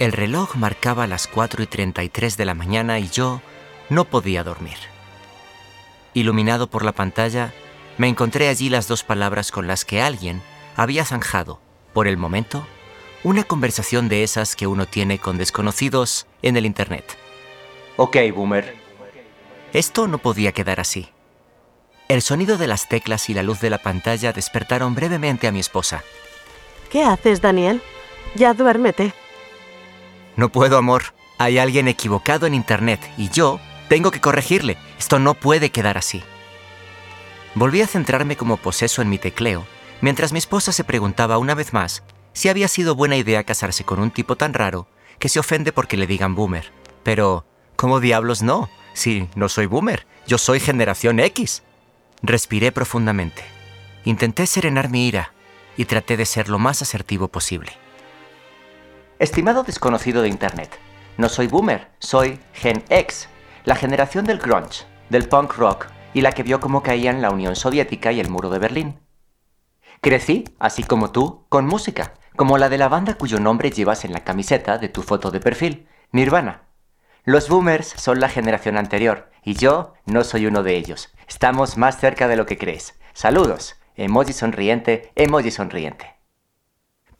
El reloj marcaba las 4 y 33 de la mañana y yo no podía dormir. Iluminado por la pantalla, me encontré allí las dos palabras con las que alguien había zanjado, por el momento, una conversación de esas que uno tiene con desconocidos en el Internet. Ok, boomer. Esto no podía quedar así. El sonido de las teclas y la luz de la pantalla despertaron brevemente a mi esposa. ¿Qué haces, Daniel? Ya duérmete. No puedo, amor. Hay alguien equivocado en Internet y yo tengo que corregirle. Esto no puede quedar así. Volví a centrarme como poseso en mi tecleo, mientras mi esposa se preguntaba una vez más si había sido buena idea casarse con un tipo tan raro que se ofende porque le digan boomer. Pero, ¿cómo diablos no? Si no soy boomer, yo soy generación X. Respiré profundamente. Intenté serenar mi ira y traté de ser lo más asertivo posible. Estimado desconocido de Internet, no soy boomer, soy Gen X, la generación del grunge, del punk rock y la que vio cómo caían la Unión Soviética y el muro de Berlín. Crecí, así como tú, con música, como la de la banda cuyo nombre llevas en la camiseta de tu foto de perfil, Nirvana. Los boomers son la generación anterior y yo no soy uno de ellos. Estamos más cerca de lo que crees. Saludos. Emoji sonriente, emoji sonriente.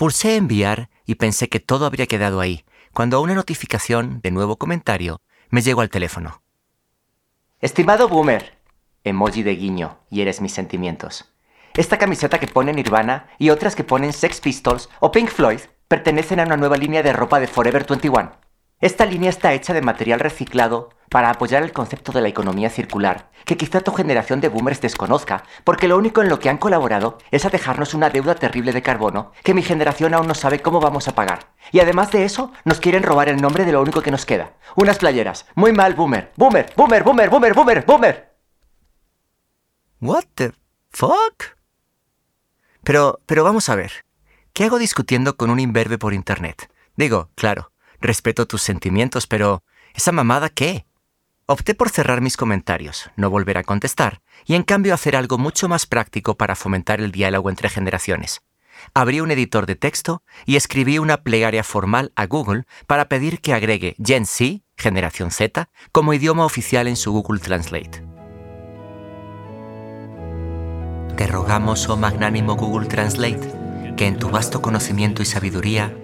Pulsé enviar y pensé que todo habría quedado ahí, cuando una notificación de nuevo comentario me llegó al teléfono. Estimado boomer, emoji de guiño, y eres mis sentimientos. Esta camiseta que pone Nirvana y otras que ponen Sex Pistols o Pink Floyd pertenecen a una nueva línea de ropa de Forever 21. Esta línea está hecha de material reciclado para apoyar el concepto de la economía circular, que quizá tu generación de boomers desconozca, porque lo único en lo que han colaborado es a dejarnos una deuda terrible de carbono que mi generación aún no sabe cómo vamos a pagar. Y además de eso, nos quieren robar el nombre de lo único que nos queda. Unas playeras. Muy mal, boomer. Boomer, boomer, boomer, boomer, boomer, boomer. What the fuck? Pero, pero vamos a ver. ¿Qué hago discutiendo con un imberbe por internet? Digo, claro, respeto tus sentimientos, pero ¿esa mamada qué? Opté por cerrar mis comentarios, no volver a contestar, y en cambio hacer algo mucho más práctico para fomentar el diálogo entre generaciones. Abrí un editor de texto y escribí una plegaria formal a Google para pedir que agregue Gen Z, generación Z, como idioma oficial en su Google Translate. Te rogamos, oh magnánimo Google Translate, que en tu vasto conocimiento y sabiduría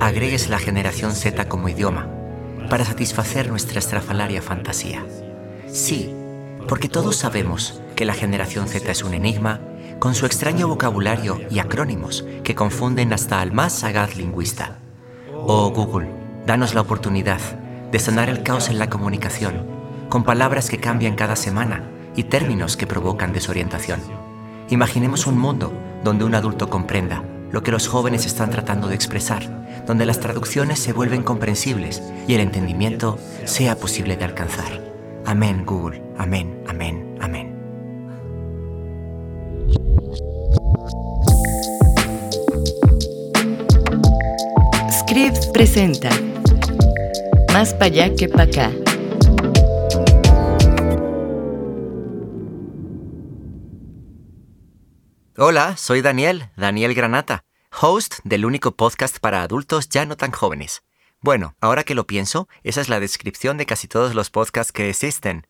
agregues la generación Z como idioma para satisfacer nuestra estrafalaria fantasía. Sí, porque todos sabemos que la generación Z es un enigma con su extraño vocabulario y acrónimos que confunden hasta al más sagaz lingüista. Oh Google, danos la oportunidad de sanar el caos en la comunicación, con palabras que cambian cada semana y términos que provocan desorientación. Imaginemos un mundo donde un adulto comprenda lo que los jóvenes están tratando de expresar, donde las traducciones se vuelven comprensibles y el entendimiento sea posible de alcanzar. Amén, Google. Amén, amén, amén. Scripps presenta Más para allá que para acá. Hola, soy Daniel, Daniel Granata, host del único podcast para adultos ya no tan jóvenes. Bueno, ahora que lo pienso, esa es la descripción de casi todos los podcasts que existen.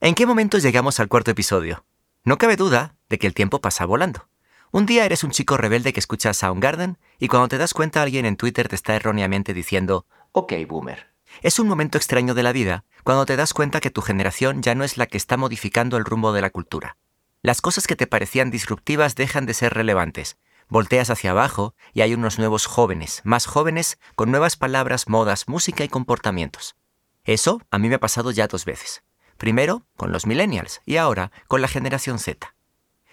¿En qué momento llegamos al cuarto episodio? No cabe duda de que el tiempo pasa volando. Un día eres un chico rebelde que escucha Soundgarden y cuando te das cuenta alguien en Twitter te está erróneamente diciendo, Ok, boomer. Es un momento extraño de la vida cuando te das cuenta que tu generación ya no es la que está modificando el rumbo de la cultura. Las cosas que te parecían disruptivas dejan de ser relevantes. Volteas hacia abajo y hay unos nuevos jóvenes, más jóvenes, con nuevas palabras, modas, música y comportamientos. Eso a mí me ha pasado ya dos veces. Primero con los millennials y ahora con la generación Z.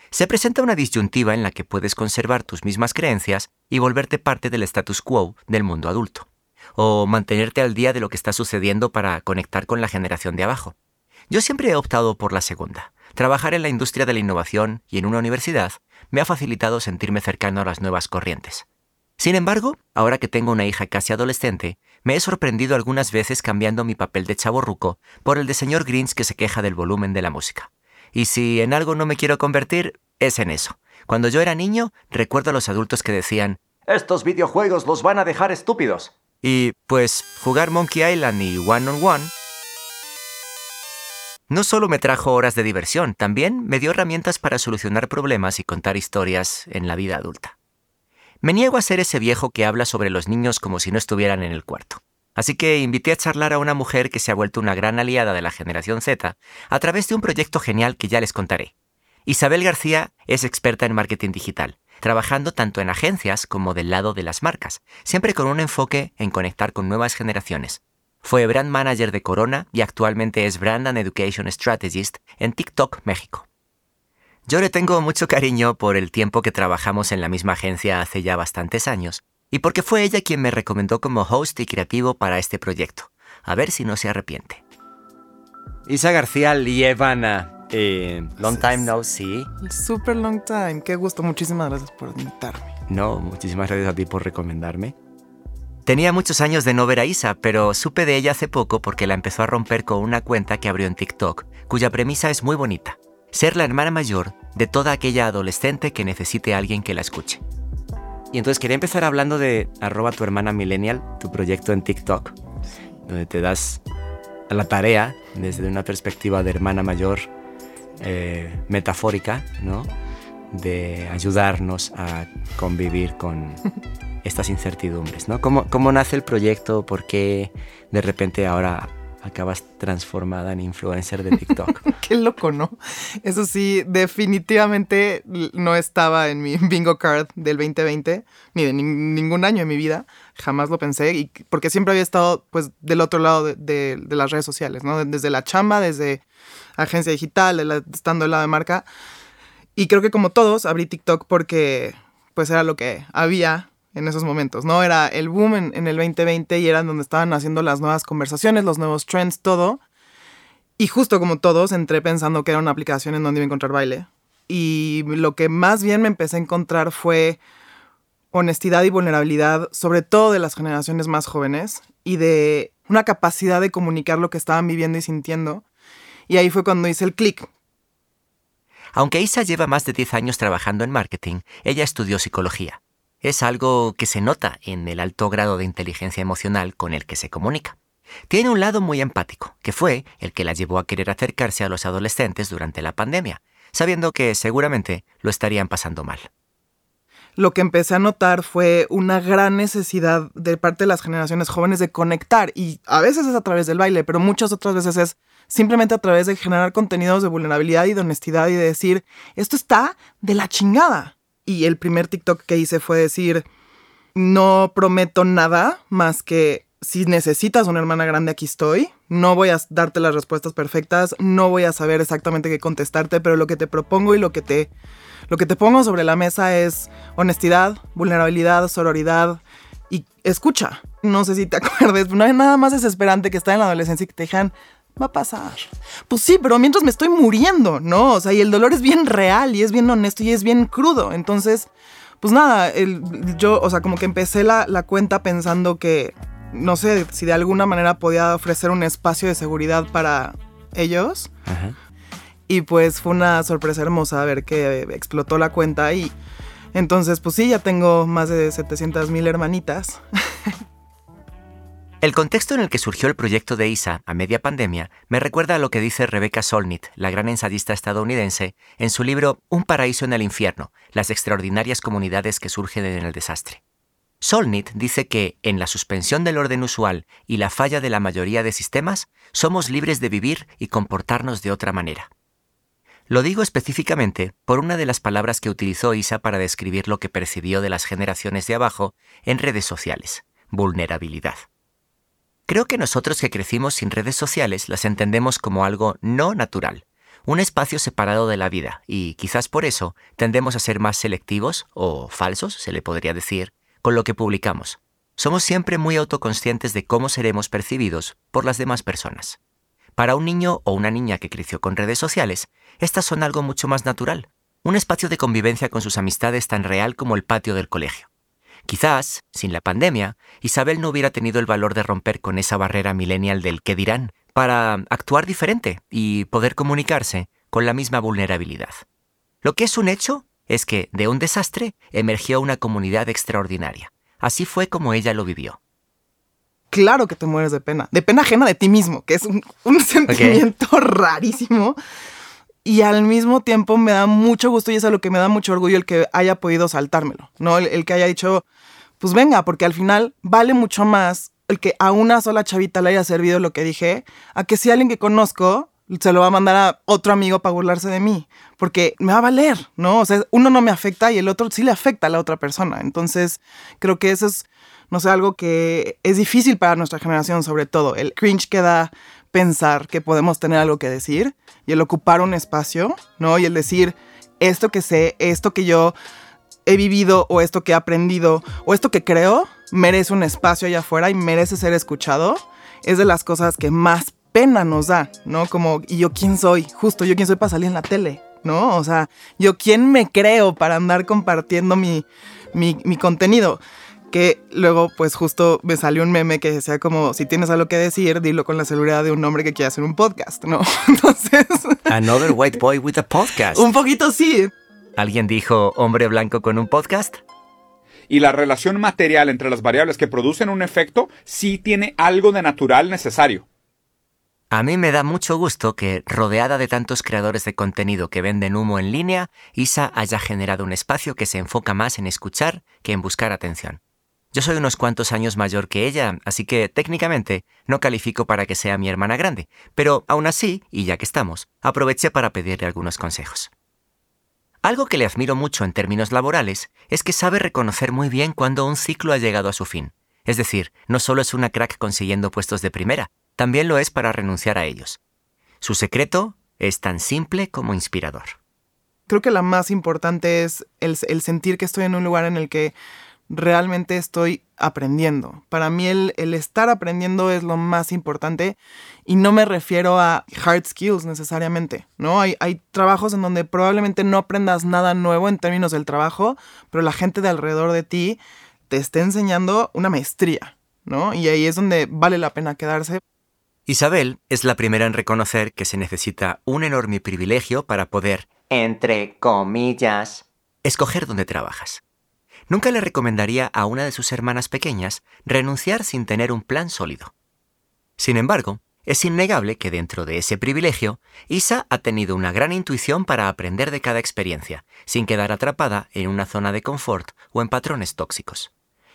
Se presenta una disyuntiva en la que puedes conservar tus mismas creencias y volverte parte del status quo del mundo adulto, o mantenerte al día de lo que está sucediendo para conectar con la generación de abajo. Yo siempre he optado por la segunda. Trabajar en la industria de la innovación y en una universidad me ha facilitado sentirme cercano a las nuevas corrientes. Sin embargo, ahora que tengo una hija casi adolescente, me he sorprendido algunas veces cambiando mi papel de chaborruco por el de señor Grinch que se queja del volumen de la música. Y si en algo no me quiero convertir, es en eso. Cuando yo era niño, recuerdo a los adultos que decían, Estos videojuegos los van a dejar estúpidos. Y pues jugar Monkey Island y One on One no solo me trajo horas de diversión, también me dio herramientas para solucionar problemas y contar historias en la vida adulta. Me niego a ser ese viejo que habla sobre los niños como si no estuvieran en el cuarto. Así que invité a charlar a una mujer que se ha vuelto una gran aliada de la generación Z a través de un proyecto genial que ya les contaré. Isabel García es experta en marketing digital, trabajando tanto en agencias como del lado de las marcas, siempre con un enfoque en conectar con nuevas generaciones. Fue brand manager de Corona y actualmente es Brand and Education Strategist en TikTok México. Yo le tengo mucho cariño por el tiempo que trabajamos en la misma agencia hace ya bastantes años y porque fue ella quien me recomendó como host y creativo para este proyecto. A ver si no se arrepiente. Isa García Lievana. Eh, long time no see. Super long time. Qué gusto. Muchísimas gracias por invitarme. No, muchísimas gracias a ti por recomendarme. Tenía muchos años de no ver a Isa, pero supe de ella hace poco porque la empezó a romper con una cuenta que abrió en TikTok, cuya premisa es muy bonita. Ser la hermana mayor de toda aquella adolescente que necesite a alguien que la escuche. Y entonces quería empezar hablando de arroba tu hermana millennial, tu proyecto en TikTok, donde te das a la tarea desde una perspectiva de hermana mayor eh, metafórica, ¿no? De ayudarnos a convivir con estas incertidumbres, ¿no? ¿Cómo, ¿Cómo nace el proyecto? ¿Por qué de repente ahora acabas transformada en influencer de TikTok. Qué loco, ¿no? Eso sí, definitivamente no estaba en mi bingo card del 2020, ni de ningún año en mi vida. Jamás lo pensé, y porque siempre había estado pues del otro lado de, las redes sociales, ¿no? Desde la chamba, desde agencia digital, estando del lado de marca. Y creo que como todos, abrí TikTok porque pues era lo que había en esos momentos, ¿no? Era el boom en, el 2020 y era donde estaban haciendo las nuevas conversaciones, los nuevos trends, todo. Y justo como todos, entré pensando que era una aplicación en donde iba a encontrar baile. Y lo que más bien me empecé a encontrar fue honestidad y vulnerabilidad, sobre todo de las generaciones más jóvenes, y de una capacidad de comunicar lo que estaban viviendo y sintiendo. Y ahí fue cuando hice el clic. Aunque Isa lleva más de 10 años trabajando en marketing, ella estudió psicología es algo que se nota en el alto grado de inteligencia emocional con el que se comunica. Tiene un lado muy empático, que fue el que la llevó a querer acercarse a los adolescentes durante la pandemia, sabiendo que seguramente lo estarían pasando mal. Lo que empecé a notar fue una gran necesidad de parte de las generaciones jóvenes de conectar, y a veces es a través del baile, pero muchas otras veces es simplemente a través de generar contenidos de vulnerabilidad y de honestidad y de decir, esto está de la chingada y el primer TikTok que hice fue decir, no prometo nada más que si necesitas una hermana grande, aquí estoy. No voy a darte las respuestas perfectas, no voy a saber exactamente qué contestarte, pero lo que te propongo y lo que te, lo que te pongo sobre la mesa es honestidad, vulnerabilidad, sororidad y escucha. No sé si te acuerdes, no hay nada más desesperante que estar en la adolescencia y que te dejan va a pasar. Pues sí, pero mientras me estoy muriendo, ¿no? O sea, y el dolor es bien real y es bien honesto y es bien crudo. Entonces, pues nada, yo, o sea, como que empecé la, cuenta pensando que, no sé, si de alguna manera podía ofrecer un espacio de seguridad para ellos. Y pues fue una sorpresa hermosa ver que explotó la cuenta y entonces, pues sí, ya tengo más de 700 mil hermanitas. El contexto en el que surgió el proyecto de ISA a media pandemia me recuerda a lo que dice Rebecca Solnit, la gran ensayista estadounidense, en su libro Un paraíso en el infierno, las extraordinarias comunidades que surgen en el desastre. Solnit dice que, en la suspensión del orden usual y la falla de la mayoría de sistemas, somos libres de vivir y comportarnos de otra manera. Lo digo específicamente por una de las palabras que utilizó Isa para describir lo que percibió de las generaciones de abajo en redes sociales, vulnerabilidad. Creo que nosotros que crecimos sin redes sociales las entendemos como algo no natural, un espacio separado de la vida, y quizás por eso tendemos a ser más selectivos, o falsos, se le podría decir, con lo que publicamos. Somos siempre muy autoconscientes de cómo seremos percibidos por las demás personas. Para un niño o una niña que creció con redes sociales, estas son algo mucho más natural, un espacio de convivencia con sus amistades tan real como el patio del colegio. Quizás, sin la pandemia, Isabel no hubiera tenido el valor de romper con esa barrera millennial del qué dirán para actuar diferente y poder comunicarse con la misma vulnerabilidad. Lo que es un hecho es que de un desastre emergió una comunidad extraordinaria. Así fue como ella lo vivió. claro que te mueres de pena. De pena ajena de ti mismo, que es un, un sentimiento rarísimo. Y al mismo tiempo me da mucho gusto y es a lo que me da mucho orgullo el que haya podido saltármelo, ¿no? El, el que haya dicho, pues venga, porque al final vale mucho más el que a una sola chavita le haya servido lo que dije, a que si alguien que conozco se lo va a mandar a otro amigo para burlarse de mí, porque me va a valer, ¿no? O sea, uno no me afecta y el otro sí le afecta a la otra persona. Entonces, creo que eso es, no sé, algo que es difícil para nuestra generación, sobre todo. El cringe que da pensar que podemos tener algo que decir y el ocupar un espacio, ¿no? Y el decir, esto que sé, esto que yo he vivido o esto que he aprendido o esto que creo, merece un espacio allá afuera y merece ser escuchado, es de las cosas que más pena nos da, ¿no? Como, ¿y yo quién soy? Justo, ¿yo quién soy para salir en la tele? ¿No? O sea, ¿yo quién me creo para andar compartiendo mi, mi, mi contenido? Que luego pues justo me salió un meme que decía como si tienes algo que decir, dilo con la seguridad de un hombre que quiere hacer un podcast, ¿no? Entonces... Another white boy with a podcast. Un poquito sí. ¿Alguien dijo hombre blanco con un podcast? Y la relación material entre las variables que producen un efecto sí tiene algo de natural necesario. A mí me da mucho gusto que, rodeada de tantos creadores de contenido que venden humo en línea, Isa haya generado un espacio que se enfoca más en escuchar que en buscar atención. Yo soy unos cuantos años mayor que ella, así que técnicamente no califico para que sea mi hermana grande, pero aún así, y ya que estamos, aproveché para pedirle algunos consejos. Algo que le admiro mucho en términos laborales es que sabe reconocer muy bien cuando un ciclo ha llegado a su fin. Es decir, no solo es una crack consiguiendo puestos de primera, también lo es para renunciar a ellos. Su secreto es tan simple como inspirador. Creo que la más importante es el, sentir que estoy en un lugar en el que realmente estoy aprendiendo. Para mí el, estar aprendiendo es lo más importante y no me refiero a hard skills necesariamente, ¿no? Hay, hay trabajos en donde probablemente no aprendas nada nuevo en términos del trabajo, pero la gente de alrededor de ti te está enseñando una maestría, ¿no? Y ahí es donde vale la pena quedarse. Isabel es la primera en reconocer que se necesita un enorme privilegio para poder, entre comillas, escoger dónde trabajas. Nunca le recomendaría a una de sus hermanas pequeñas renunciar sin tener un plan sólido. Sin embargo, es innegable que dentro de ese privilegio, Isa ha tenido una gran intuición para aprender de cada experiencia, sin quedar atrapada en una zona de confort o en patrones tóxicos.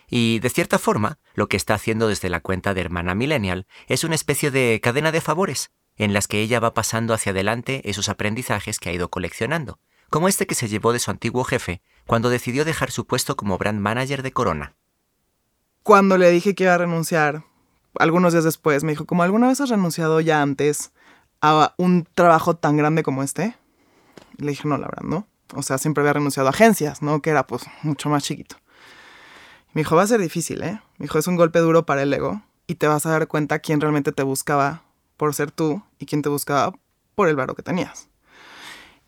Y, de cierta forma, lo que está haciendo desde la cuenta de Hermana Millennial es una especie de cadena de favores, en las que ella va pasando hacia adelante esos aprendizajes que ha ido coleccionando, como este que se llevó de su antiguo jefe cuando decidió dejar su puesto como brand manager de Corona. Cuando le dije que iba a renunciar, algunos días después me dijo, ¿como alguna vez has renunciado ya antes a un trabajo tan grande como este? le dije, no, la verdad, no. O sea, siempre había renunciado a agencias, ¿no? Que era pues mucho más chiquito. Me dijo, va a ser difícil, ¿eh? Me dijo, es un golpe duro para el ego y te vas a dar cuenta quién realmente te buscaba por ser tú y quién te buscaba por el varo que tenías.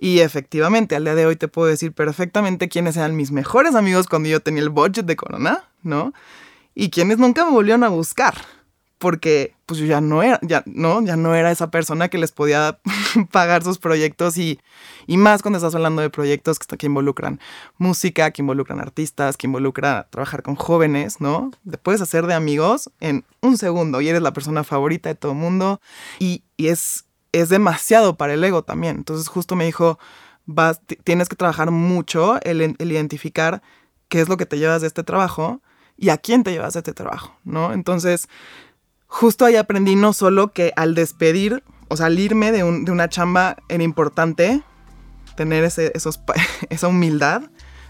Y efectivamente, al día de hoy te puedo decir perfectamente quiénes eran mis mejores amigos cuando yo tenía el budget de Corona, ¿no? Y quiénes nunca me volvieron a buscar porque pues yo ya no era, ya, ¿no? ya no era esa persona que les podía pagar sus proyectos y, y, más cuando estás hablando de proyectos que, que involucran música, que involucran artistas, que involucran trabajar con jóvenes, ¿no? Te puedes hacer de amigos en un segundo y eres la persona favorita de todo el mundo y, y es, es demasiado para el ego también. Entonces justo me dijo, vas, tienes que trabajar mucho el, identificar qué es lo que te llevas de este trabajo y a quién te llevas de este trabajo, ¿no? Entonces justo ahí aprendí no solo que al despedir o salirme de, una chamba era importante tener ese, esos, esa humildad,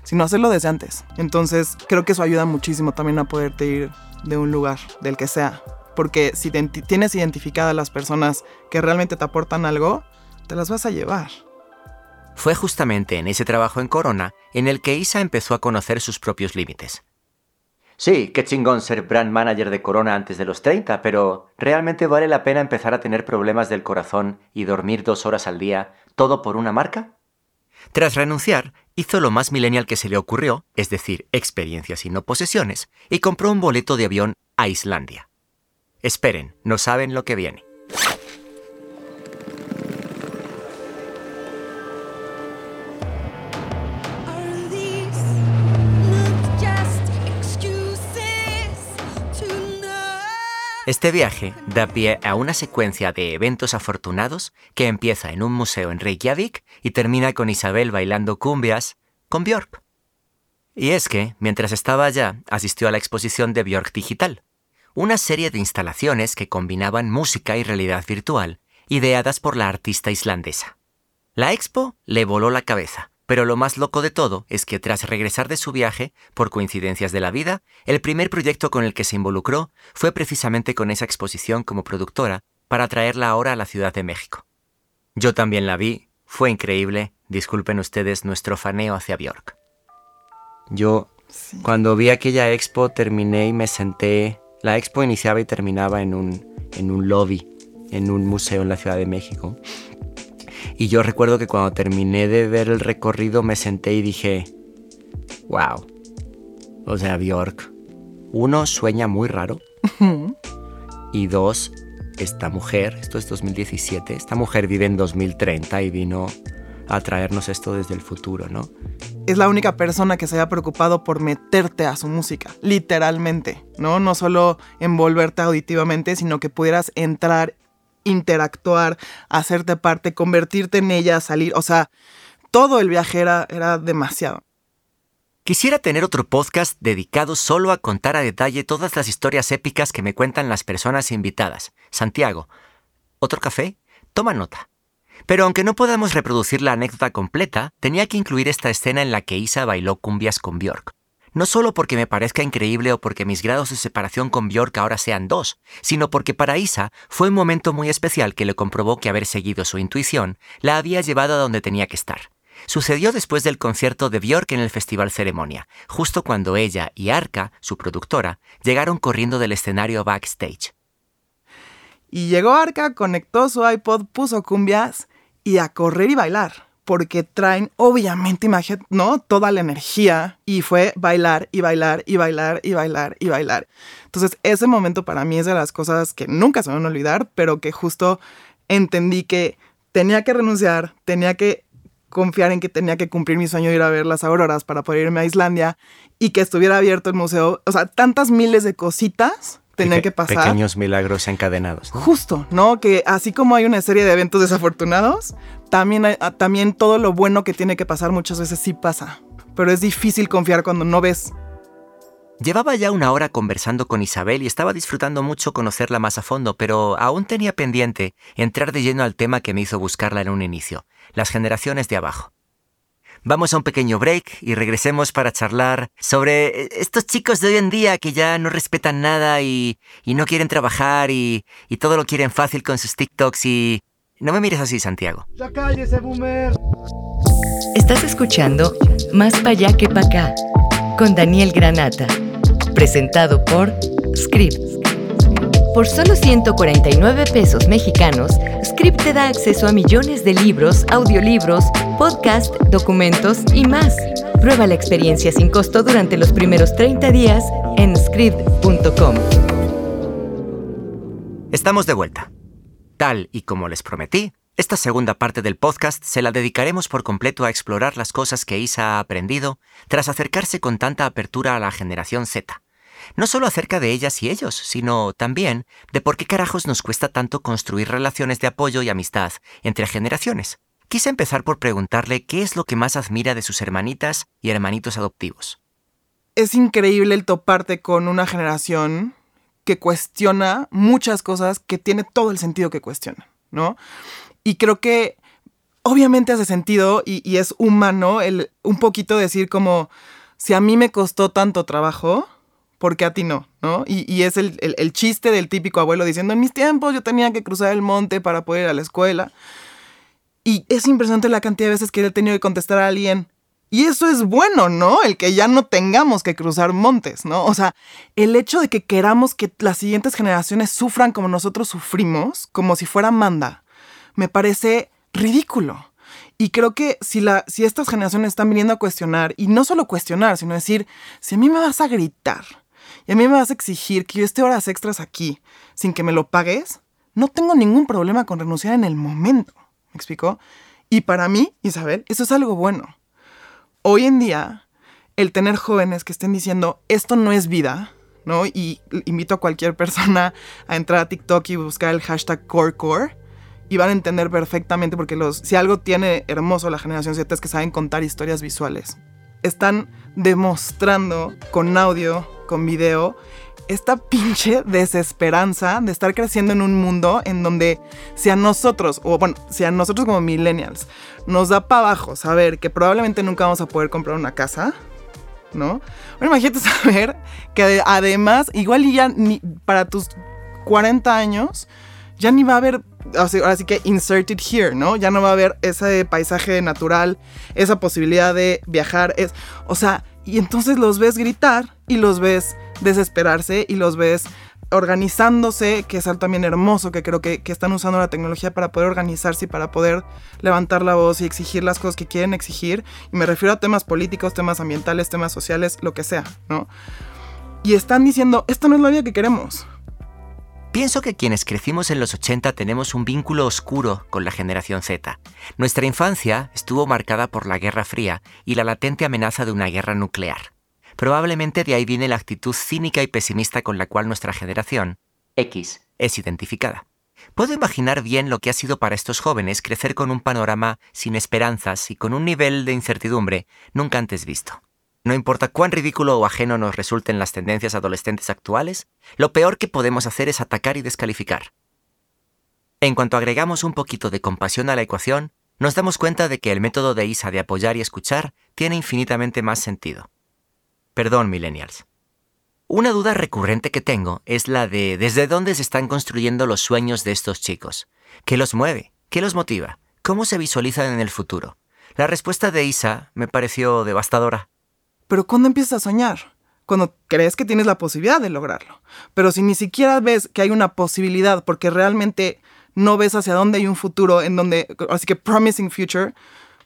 sino hacerlo desde antes. Entonces creo que eso ayuda muchísimo también a poderte ir de un lugar, del que sea. Porque si tienes identificadas las personas que realmente te aportan algo, te las vas a llevar. Fue justamente en ese trabajo en Corona en el que Isa empezó a conocer sus propios límites. Sí, qué chingón ser brand manager de Corona antes de los 30, pero ¿realmente vale la pena empezar a tener problemas del corazón y dormir dos horas al día, todo por una marca? Tras renunciar, hizo lo más millennial que se le ocurrió, es decir, experiencias y no posesiones, y compró un boleto de avión a Islandia. Esperen, no saben lo que viene. Este viaje da pie a una secuencia de eventos afortunados que empieza en un museo en Reykjavik y termina con Isabel bailando cumbias con Björk. Y es que, mientras estaba allá, asistió a la exposición de Björk Digital, una serie de instalaciones que combinaban música y realidad virtual, ideadas por la artista islandesa. La expo le voló la cabeza, pero lo más loco de todo es que tras regresar de su viaje, por coincidencias de la vida, el primer proyecto con el que se involucró fue precisamente con esa exposición como productora para traerla ahora a la Ciudad de México. Yo también la vi, fue increíble, disculpen ustedes nuestro faneo hacia Bjork. Yo, cuando vi aquella expo, terminé y me senté. La expo iniciaba y terminaba en un, en un lobby, en un museo en la Ciudad de México. Y yo recuerdo que cuando terminé de ver el recorrido me senté y dije, wow. O sea, Bjork, uno, sueña muy raro. y dos, esta mujer, esto es 2017, esta mujer vive en 2030 y vino a traernos esto desde el futuro, ¿no? Es la única persona que se haya preocupado por meterte a su música, literalmente, ¿no? No solo envolverte auditivamente, sino que pudieras entrar interactuar, hacerte parte, convertirte en ella, salir, o sea, todo el viaje era, era demasiado. Quisiera tener otro podcast dedicado solo a contar a detalle todas las historias épicas que me cuentan las personas invitadas. Santiago, ¿otro café? Toma nota. Pero aunque no podamos reproducir la anécdota completa, tenía que incluir esta escena en la que Isa bailó cumbias con Björk. No solo porque me parezca increíble o porque mis grados de separación con Bjork ahora sean dos, sino porque para Isa fue un momento muy especial que le comprobó que haber seguido su intuición la había llevado a donde tenía que estar. Sucedió después del concierto de Bjork en el Festival Ceremonia, justo cuando ella y Arca, su productora, llegaron corriendo del escenario backstage. Y llegó Arca, conectó su iPod, puso cumbias y a correr y bailar porque traen, obviamente, imagínate, ¿no? Toda la energía y fue bailar y bailar y bailar y bailar y bailar. Entonces, ese momento para mí es de las cosas que nunca se van a olvidar, pero que justo entendí que tenía que renunciar, tenía que confiar en que tenía que cumplir mi sueño de ir a ver las auroras para poder irme a Islandia y que estuviera abierto el museo. O sea, tantas miles de cositas tenían que pasar. Pequeños milagros encadenados. Justo, ¿no? Que así como hay una serie de eventos desafortunados, también, ah, también todo lo bueno que tiene que pasar muchas veces sí pasa. Pero es difícil confiar cuando no ves. Llevaba ya una hora conversando con Isabel y estaba disfrutando mucho conocerla más a fondo, pero aún tenía pendiente entrar de lleno al tema que me hizo buscarla en un inicio, las generaciones de abajo. Vamos a un pequeño break y regresemos para charlar sobre eh, estos chicos de hoy en día que ya no respetan nada y, no quieren trabajar y, y todo lo quieren fácil con sus TikToks y, no me mires así, Santiago. ¡Ya cállese, boomer! Estás escuchando Más pa' allá que pa' acá con Daniel Granata, presentado por Script. Por solo 149 pesos mexicanos, Script te da acceso a millones de libros, audiolibros, podcast, documentos y más. Prueba la experiencia sin costo durante los primeros 30 días en script.com. Estamos de vuelta. Tal y como les prometí, esta segunda parte del podcast se la dedicaremos por completo a explorar las cosas que Isa ha aprendido tras acercarse con tanta apertura a la generación Z. No solo acerca de ellas y ellos, sino también de por qué carajos nos cuesta tanto construir relaciones de apoyo y amistad entre generaciones. Quise empezar por preguntarle qué es lo que más admira de sus hermanitas y hermanitos adoptivos. Es increíble el toparte con una generación que cuestiona muchas cosas que tiene todo el sentido que cuestiona, ¿no? Y creo que obviamente hace sentido y, es humano el un poquito decir como, si a mí me costó tanto trabajo, ¿por qué a ti no? ¿no? Y, es el, el, chiste del típico abuelo diciendo, en mis tiempos yo tenía que cruzar el monte para poder ir a la escuela. Y es impresionante la cantidad de veces que he tenido que contestar a alguien, y eso es bueno, ¿no? El que ya no tengamos que cruzar montes, ¿no? O sea, el hecho de que queramos que las siguientes generaciones sufran como nosotros sufrimos, como si fuera manda, me parece ridículo. Y creo que si, la, si estas generaciones están viniendo a cuestionar, y no solo cuestionar, sino decir, si a mí me vas a gritar y a mí me vas a exigir que yo esté horas extras aquí sin que me lo pagues, no tengo ningún problema con renunciar en el momento. ¿Me explico? Y para mí, Isabel, eso es algo bueno hoy en día, el tener jóvenes que estén diciendo, esto no es vida, ¿no? Y invito a cualquier persona a entrar a TikTok y buscar el hashtag CoreCore y van a entender perfectamente porque los, si algo tiene hermoso la generación Z es que saben contar historias visuales. Están demostrando con audio, con video, esta pinche desesperanza de estar creciendo en un mundo en donde si a nosotros, o bueno, si a nosotros como millennials, nos da para abajo saber que probablemente nunca vamos a poder comprar una casa, ¿no? Bueno, imagínate saber que además, igual y ya ni para tus 40 años, ya ni va a haber, ahora sí que inserted here, ¿no? Ya no va a haber ese paisaje natural, esa posibilidad de viajar, es, o sea, y entonces los ves gritar y los ves desesperarse y los ves organizándose, que es algo también hermoso, que creo que, que, están usando la tecnología para poder organizarse y para poder levantar la voz y exigir las cosas que quieren exigir. Y me refiero a temas políticos, temas ambientales, temas sociales, lo que sea, ¿no? Y están diciendo, esta no es la vida que queremos. Pienso que quienes crecimos en los 80 tenemos un vínculo oscuro con la generación Z. Nuestra infancia estuvo marcada por la Guerra Fría y la latente amenaza de una guerra nuclear. Probablemente de ahí viene la actitud cínica y pesimista con la cual nuestra generación X es identificada. Puedo imaginar bien lo que ha sido para estos jóvenes crecer con un panorama sin esperanzas y con un nivel de incertidumbre nunca antes visto. No importa cuán ridículo o ajeno nos resulten las tendencias adolescentes actuales, lo peor que podemos hacer es atacar y descalificar. En cuanto agregamos un poquito de compasión a la ecuación, nos damos cuenta de que el método de Isa de apoyar y escuchar tiene infinitamente más sentido. Perdón, millennials. Una duda recurrente que tengo es la de desde dónde se están construyendo los sueños de estos chicos. ¿Qué los mueve? ¿Qué los motiva? ¿Cómo se visualizan en el futuro? La respuesta de Isa me pareció devastadora. Pero ¿cuándo empiezas a soñar? Cuando crees que tienes la posibilidad de lograrlo. Pero si ni siquiera ves que hay una posibilidad porque realmente no ves hacia dónde hay un futuro en donde, así que promising future,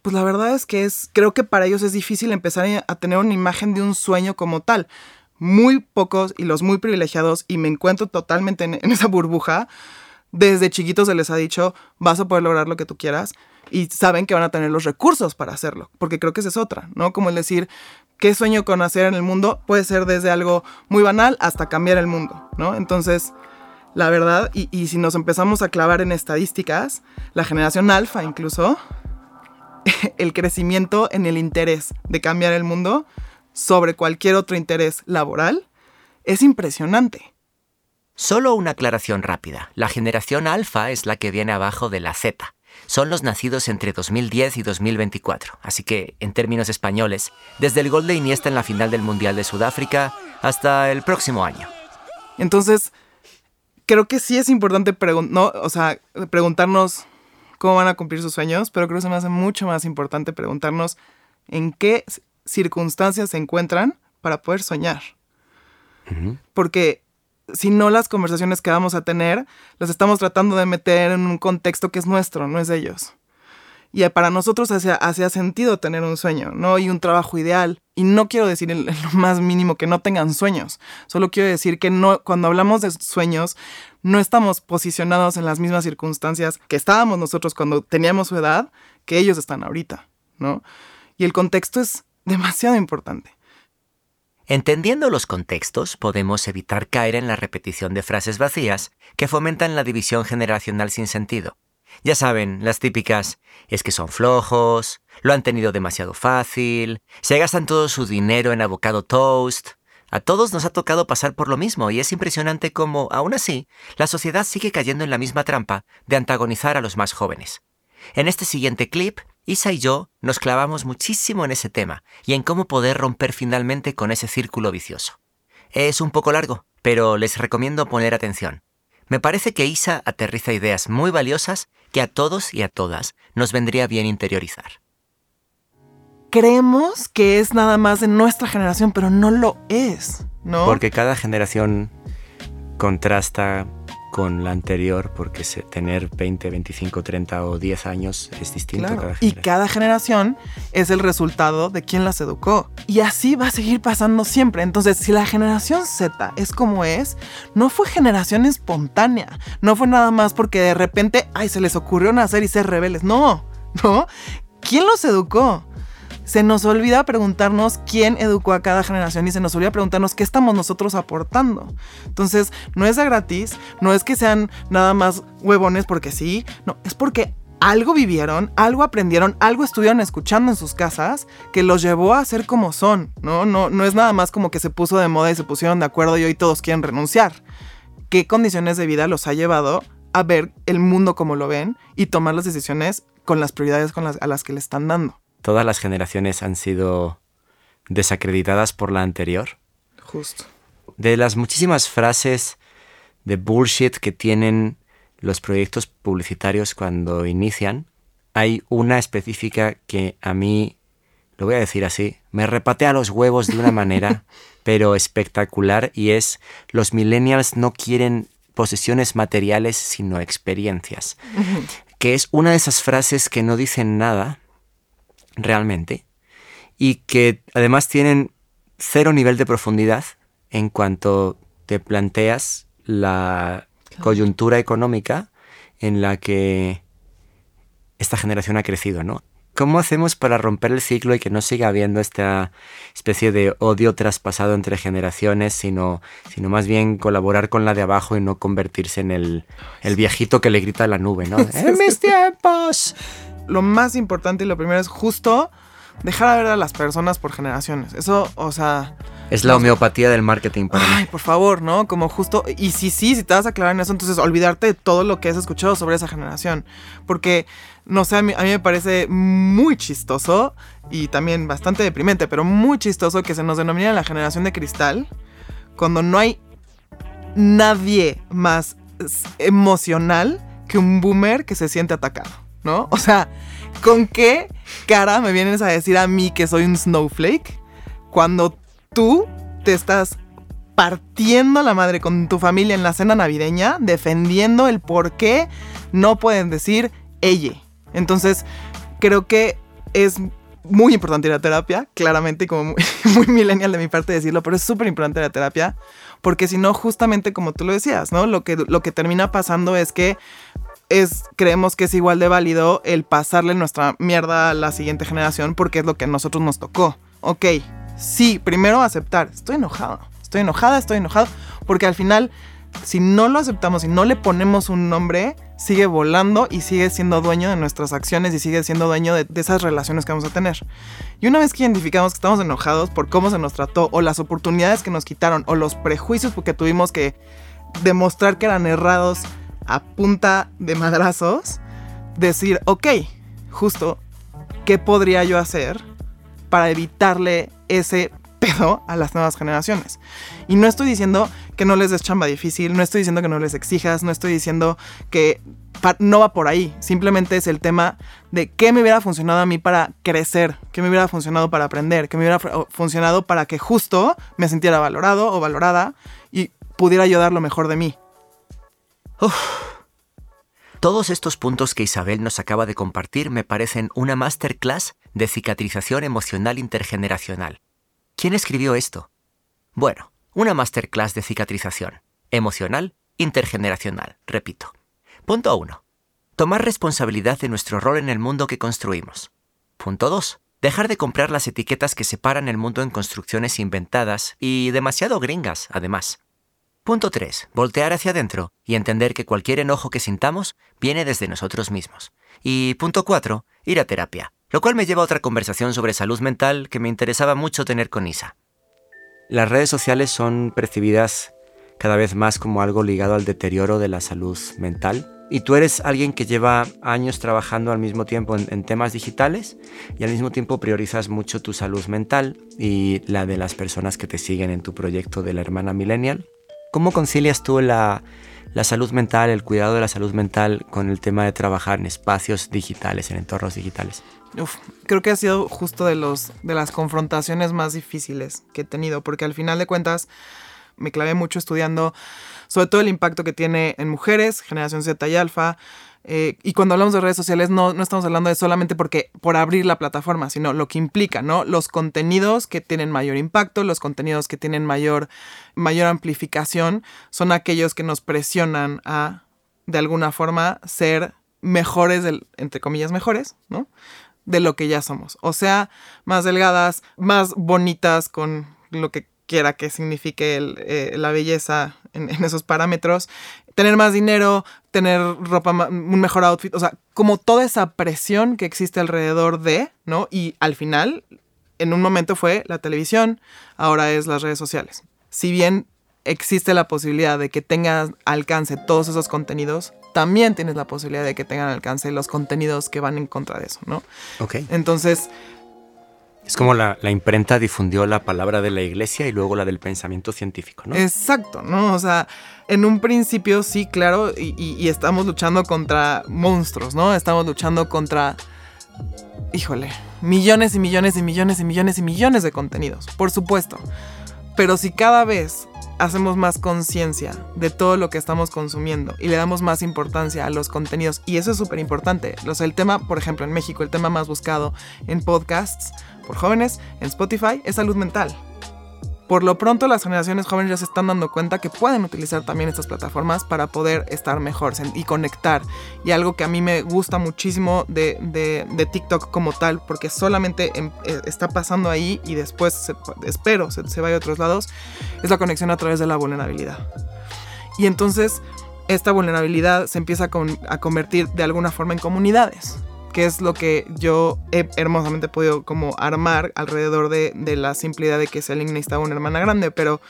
pues la verdad es que es, creo que para ellos es difícil empezar a tener una imagen de un sueño como tal. Muy pocos y los muy privilegiados, y me encuentro totalmente en, esa burbuja, desde chiquitos se les ha dicho, vas a poder lograr lo que tú quieras y saben que van a tener los recursos para hacerlo, porque creo que esa es otra, ¿no? Como el decir, ¿qué sueño con hacer en el mundo? Puede ser desde algo muy banal hasta cambiar el mundo, ¿no? Entonces, la verdad, y si nos empezamos a clavar en estadísticas, la generación alfa incluso, el crecimiento en el interés de cambiar el mundo sobre cualquier otro interés laboral es impresionante. Solo una aclaración rápida. La generación alfa es la que viene abajo de la Z son los nacidos entre 2010 y 2024. Así que, en términos españoles, desde el gol de Iniesta en la final del Mundial de Sudáfrica hasta el próximo año. Entonces, creo que sí es importante no, o sea, preguntarnos cómo van a cumplir sus sueños, pero creo que se me hace mucho más importante preguntarnos en qué circunstancias se encuentran para poder soñar. Porque si no las conversaciones que vamos a tener, las estamos tratando de meter en un contexto que es nuestro, no es de ellos. Y para nosotros hacía, sentido tener un sueño, ¿no? Y un trabajo ideal. Y no quiero decir en lo más mínimo que no tengan sueños. Solo quiero decir que no, cuando hablamos de sueños, no estamos posicionados en las mismas circunstancias que estábamos nosotros cuando teníamos su edad, que ellos están ahorita, ¿no? Y el contexto es demasiado importante. Entendiendo los contextos, podemos evitar caer en la repetición de frases vacías que fomentan la división generacional sin sentido. Ya saben, las típicas, es que son flojos, lo han tenido demasiado fácil, se gastan todo su dinero en avocado toast. A todos nos ha tocado pasar por lo mismo y es impresionante cómo, aún así, la sociedad sigue cayendo en la misma trampa de antagonizar a los más jóvenes. En este siguiente clip Isa y yo nos clavamos muchísimo en ese tema y en cómo poder romper finalmente con ese círculo vicioso. Es un poco largo, pero les recomiendo poner atención. Me parece que Isa aterriza ideas muy valiosas que a todos y a todas nos vendría bien interiorizar. Creemos que es nada más de nuestra generación, pero no lo es, ¿no? Porque cada generación contrasta con la anterior, porque tener 20, 25, 30 o 10 años es distinto cada Y cada generación es el resultado de quien las educó. Y así va a seguir pasando siempre. Entonces, si la generación Z es como es, no fue generación espontánea. No fue nada más porque de repente, ay, se les ocurrió nacer y ser rebeldes. No, no. ¿Quién los educó? Se nos olvida preguntarnos quién educó a cada generación y se nos olvida preguntarnos qué estamos nosotros aportando. Entonces, no es de gratis, no es que sean nada más huevones porque sí, no, es porque algo vivieron, algo aprendieron, algo estuvieron escuchando en sus casas que los llevó a ser como son, ¿no? No, no es nada más como que se puso de moda y se pusieron de acuerdo y hoy todos quieren renunciar. ¿Qué condiciones de vida los ha llevado a ver el mundo como lo ven y tomar las decisiones con las prioridades a las que le están dando? Todas las generaciones han sido desacreditadas por la anterior. Justo. De las muchísimas frases de bullshit que tienen los proyectos publicitarios cuando inician, hay una específica que a mí, lo voy a decir así, me repatea los huevos de una manera, pero espectacular, y es los millennials no quieren posesiones materiales, sino experiencias. que es una de esas frases que no dicen nada, realmente, y que además tienen cero nivel de profundidad en cuanto te planteas la coyuntura económica en la que esta generación ha crecido, ¿no? ¿Cómo hacemos para romper el ciclo y que no siga habiendo esta especie de odio traspasado entre generaciones, sino, sino más bien colaborar con la de abajo y no convertirse en el, el viejito que le grita a la nube, ¿no? ¡En mis tiempos! Lo más importante y lo primero es justo dejar de ver a las personas por generaciones. Eso, o sea, es la homeopatía del marketing para Ay, por favor, ¿no? Como justo. Y si sí, si te vas a aclarar en eso, entonces olvidarte de todo lo que has escuchado sobre esa generación. Porque, no sé, a mí, a mí me parece muy chistoso y también bastante deprimente, pero muy chistoso que se nos denomine la generación de cristal cuando no hay nadie más emocional que un boomer que se siente atacado, O sea, ¿con qué cara me vienes a decir a mí que soy un snowflake cuando tú te estás partiendo la madre con tu familia en la cena navideña, defendiendo el por qué no pueden decir ella. Entonces, creo que es muy importante la terapia, claramente, como muy, muy millennial de mi parte decirlo, pero es súper importante la terapia, porque si no, justamente como tú lo decías, ¿no? Lo que, lo que termina pasando es que es, creemos que es igual de válido el pasarle nuestra mierda a la siguiente generación porque es lo que a nosotros nos tocó. Ok, sí, primero aceptar, estoy enojado, estoy enojada, estoy enojado, porque al final, si no lo aceptamos y no le ponemos un nombre, sigue volando y sigue siendo dueño de nuestras acciones y sigue siendo dueño de, esas relaciones que vamos a tener. Y una vez que identificamos que estamos enojados por cómo se nos trató o las oportunidades que nos quitaron o los prejuicios porque tuvimos que demostrar que eran errados a punta de madrazos, decir, ok, justo, ¿qué podría yo hacer para evitarle ese pedo a las nuevas generaciones. Y no estoy diciendo que no les des chamba difícil, no estoy diciendo que no les exijas, no estoy diciendo que no va por ahí. Simplemente es el tema de qué me hubiera funcionado a mí para crecer, qué me hubiera funcionado para aprender, qué me hubiera funcionado para que justo me sintiera valorado o valorada y pudiera ayudar lo mejor de mí. Todos estos puntos que Isabel nos acaba de compartir me parecen una masterclass de cicatrización emocional intergeneracional. ¿Quién escribió esto? Bueno, una masterclass de cicatrización emocional intergeneracional, repito. Punto 1. Tomar responsabilidad de nuestro rol en el mundo que construimos. Punto 2. Dejar de comprar las etiquetas que separan el mundo en construcciones inventadas y demasiado gringas, además. Punto 3. Voltear hacia adentro y entender que cualquier enojo que sintamos viene desde nosotros mismos. Y punto 4. Ir a terapia, lo cual me lleva a otra conversación sobre salud mental que me interesaba mucho tener con Isa. Las redes sociales son percibidas cada vez más como algo ligado al deterioro de la salud mental. Y tú eres alguien que lleva años trabajando al mismo tiempo en, temas digitales y al mismo tiempo priorizas mucho tu salud mental y la de las personas que te siguen en tu proyecto de la hermana millennial. ¿Cómo concilias tú la, la salud mental, el cuidado de la salud mental con el tema de trabajar en espacios digitales, en entornos digitales? creo que ha sido justo de, los, de las confrontaciones más difíciles que he tenido, porque al final de cuentas me clavé mucho estudiando sobre todo el impacto que tiene en mujeres, generación Z y alfa. Eh, y cuando hablamos de redes sociales no, no, estamos hablando de solamente porque por abrir la plataforma, sino lo que implica, ¿no? Los contenidos que tienen mayor impacto, los contenidos que tienen mayor, mayor amplificación, son aquellos que nos presionan a, de alguna forma, ser mejores, entre comillas, mejores, ¿no? de lo que ya somos. O sea, más delgadas, más bonitas con lo que quiera que signifique eh, la belleza en, esos parámetros, tener más dinero, tener ropa, un mejor outfit, o sea, como toda esa presión que existe alrededor de, ¿no? Y al final, en un momento fue la televisión, ahora es las redes sociales. Si bien existe la posibilidad de que tengas alcance todos esos contenidos, también tienes la posibilidad de que tengan alcance los contenidos que van en contra de eso, ¿no? Ok. Entonces, es como la, la, imprenta difundió la palabra de la iglesia y luego la del pensamiento científico, ¿no? Exacto, ¿no? O sea, en un principio sí, claro, y, y, y estamos luchando contra monstruos, ¿no? Estamos luchando contra, híjole, millones y millones y millones y millones y millones de contenidos, por supuesto. Pero si cada vez hacemos más conciencia de todo lo que estamos consumiendo y le damos más importancia a los contenidos, y eso es súper importante. O sea, el tema, por ejemplo, en México, el tema más buscado en podcasts por jóvenes en Spotify es salud mental. Por lo pronto las generaciones jóvenes ya se están dando cuenta que pueden utilizar también estas plataformas para poder estar mejor y conectar. Y algo que a mí me gusta muchísimo de, de, de TikTok como tal, porque solamente en, eh, está pasando ahí y después se, espero se, se vaya a otros lados, es la conexión a través de la vulnerabilidad. Y entonces esta vulnerabilidad se empieza a, con, a convertir de alguna forma en comunidades que es lo que yo he hermosamente podido como armar alrededor de, de la simplicidad de que Selin necesitaba una hermana grande, pero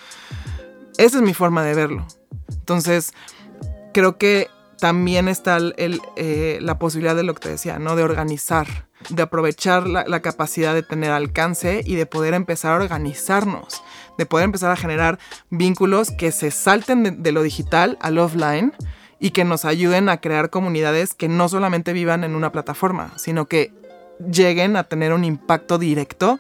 esa es mi forma de verlo. Entonces, creo que también está el, eh, la posibilidad de lo que te decía, ¿no? De organizar, de aprovechar la, la, capacidad de tener alcance y de poder empezar a organizarnos, de poder empezar a generar vínculos que se salten de, de lo digital al offline y que nos ayuden a crear comunidades que no solamente vivan en una plataforma, sino que lleguen a tener un impacto directo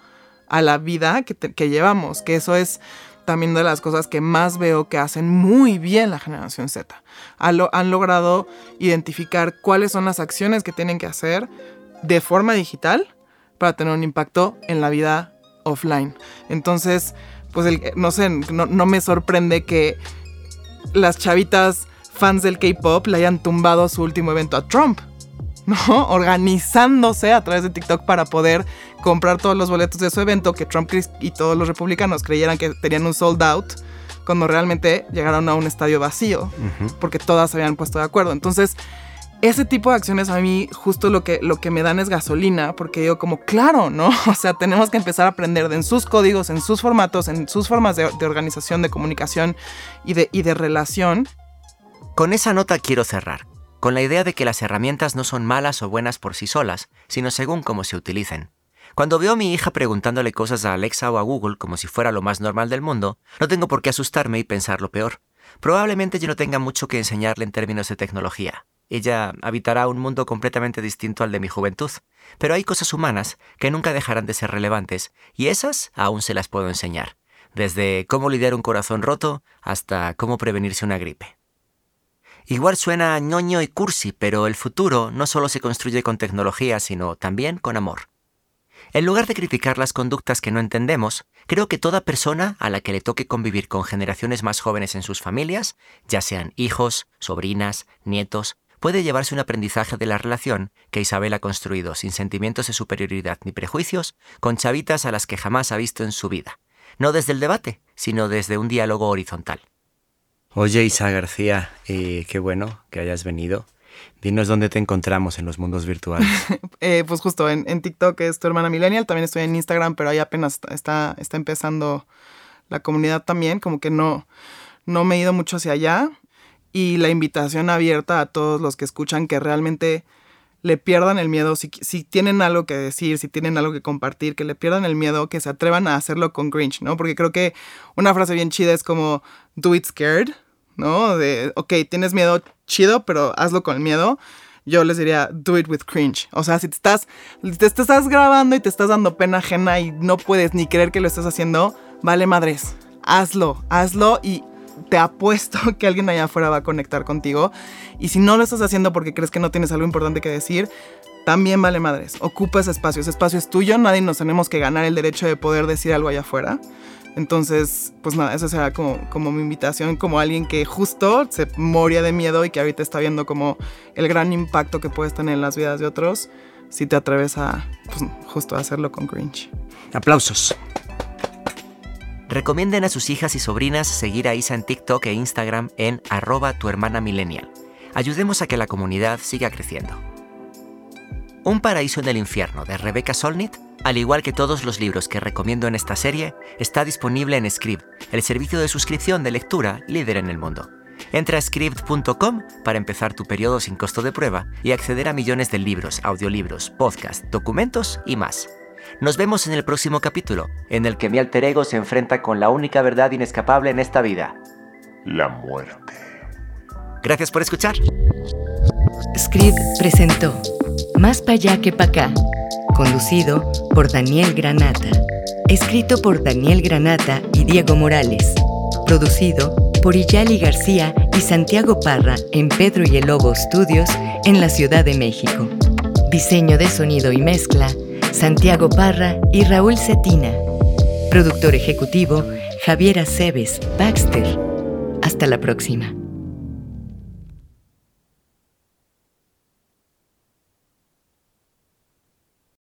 a la vida que, que llevamos, que eso es también de las cosas que más veo que hacen muy bien la generación Z. Han, lo, han logrado identificar cuáles son las acciones que tienen que hacer de forma digital para tener un impacto en la vida offline. Entonces, pues el, no sé, no me sorprende que las chavitas fans del K-pop le hayan tumbado su último evento a Trump. ¿no? Organizándose a través de TikTok para poder comprar todos los boletos de su evento que Trump y todos los republicanos creyeran que tenían un sold out cuando realmente llegaron a un estadio vacío uh -huh. porque todas se habían puesto de acuerdo. Entonces, ese tipo de acciones a mí justo lo que, lo que me dan es gasolina, porque digo como, claro, ¿no? O sea, tenemos que empezar a aprender de en sus códigos, en sus formatos, en sus formas de, de organización, de comunicación y de, y de relación. Con esa nota quiero cerrar, con la idea de que las herramientas no son malas o buenas por sí solas, sino según cómo se utilicen. Cuando veo a mi hija preguntándole cosas a Alexa o a Google como si fuera lo más normal del mundo, no tengo por qué asustarme y pensar lo peor. Probablemente yo no tenga mucho que enseñarle en términos de tecnología. Ella habitará un mundo completamente distinto al de mi juventud, pero hay cosas humanas que nunca dejarán de ser relevantes, y esas aún se las puedo enseñar, desde cómo lidiar un corazón roto hasta cómo prevenirse una gripe. Igual suena ñoño y cursi, pero el futuro no solo se construye con tecnología, sino también con amor. En lugar de criticar las conductas que no entendemos, creo que toda persona a la que le toque convivir con generaciones más jóvenes en sus familias, ya sean hijos, sobrinas, nietos, puede llevarse un aprendizaje de la relación que Isabel ha construido sin sentimientos de superioridad ni prejuicios con chavitas a las que jamás ha visto en su vida, no desde el debate, sino desde un diálogo horizontal. Oye, Isa García, eh, qué bueno que hayas venido. Dinos dónde te encontramos en los mundos virtuales. eh, pues justo en, TikTok es tu hermana Millennial, también estoy en Instagram, pero ahí apenas está, está empezando la comunidad también, como que no, no me he ido mucho hacia allá. Y la invitación abierta a todos los que escuchan que realmente le pierdan el miedo, si, si tienen algo que decir, si tienen algo que compartir, que le pierdan el miedo, que se atrevan a hacerlo con Grinch, ¿no? Porque creo que una frase bien chida es como, do it scared, ¿no? De, ok, tienes miedo, chido, pero hazlo con el miedo. Yo les diría, do it with cringe. O sea, si te estás, te, te estás grabando y te estás dando pena ajena y no puedes ni creer que lo estás haciendo, vale madres. Hazlo, hazlo y te apuesto que alguien allá afuera va a conectar contigo. Y si no lo estás haciendo porque crees que no tienes algo importante que decir, también vale madres. Ocupa ese espacio. Ese espacio es tuyo. Nadie nos tenemos que ganar el derecho de poder decir algo allá afuera. Entonces, pues nada, esa será como, como mi invitación, como alguien que justo se moría de miedo y que ahorita está viendo como el gran impacto que puedes tener en las vidas de otros, si te atreves a pues, justo hacerlo con Grinch. Aplausos. Recomienden a sus hijas y sobrinas seguir a Isa en TikTok e Instagram en arroba tu hermana. Ayudemos a que la comunidad siga creciendo. Un paraíso en el infierno de Rebecca Solnit, al igual que todos los libros que recomiendo en esta serie, está disponible en Scribd, el servicio de suscripción de lectura líder en el mundo. Entra a scribd.com para empezar tu periodo sin costo de prueba y acceder a millones de libros, audiolibros, podcasts, documentos y más. Nos vemos en el próximo capítulo, en el Que mi alter ego se enfrenta con la única verdad inescapable en esta vida. La muerte. Gracias por escuchar. Script presentó Más pa' allá que pa' acá, conducido por Daniel Granata, escrito por Daniel Granata y Diego Morales, producido por Iyali García y Santiago Parra en Pedro y el Lobo Studios en la Ciudad de México. Diseño de sonido y mezcla, Santiago Parra y Raúl Cetina. Productor ejecutivo, Javier Aceves Baxter. Hasta la próxima.